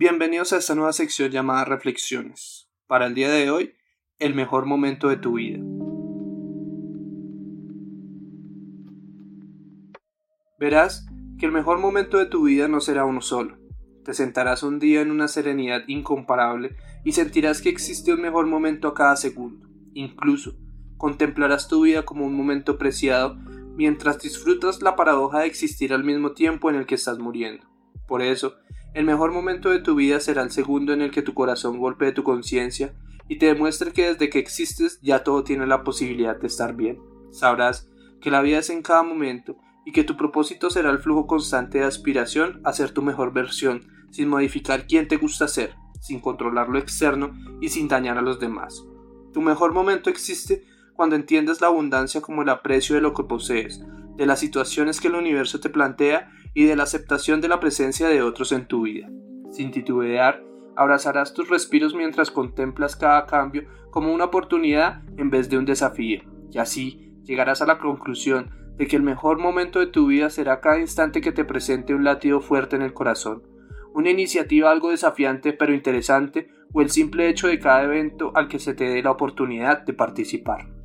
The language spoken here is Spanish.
Bienvenidos a esta nueva sección llamada Reflexiones. Para el día de hoy, el mejor momento de tu vida. Verás que el mejor momento de tu vida no será uno solo. Te sentarás un día en una serenidad incomparable y sentirás que existe un mejor momento a cada segundo. Incluso, contemplarás tu vida como un momento preciado mientras disfrutas la paradoja de existir al mismo tiempo en el que estás muriendo. Por eso, el mejor momento de tu vida será el segundo en el que tu corazón golpee tu conciencia y te demuestre que desde que existes ya todo tiene la posibilidad de estar bien. Sabrás que la vida es en cada momento y que tu propósito será el flujo constante de aspiración a ser tu mejor versión, sin modificar quién te gusta ser, sin controlar lo externo y sin dañar a los demás. Tu mejor momento existe cuando entiendes la abundancia como el aprecio de lo que posees, de las situaciones que el universo te plantea y de la aceptación de la presencia de otros en tu vida. Sin titubear, abrazarás tus respiros mientras contemplas cada cambio como una oportunidad en vez de un desafío, y así llegarás a la conclusión de que el mejor momento de tu vida será cada instante que te presente un latido fuerte en el corazón, una iniciativa algo desafiante pero interesante o el simple hecho de cada evento al que se te dé la oportunidad de participar.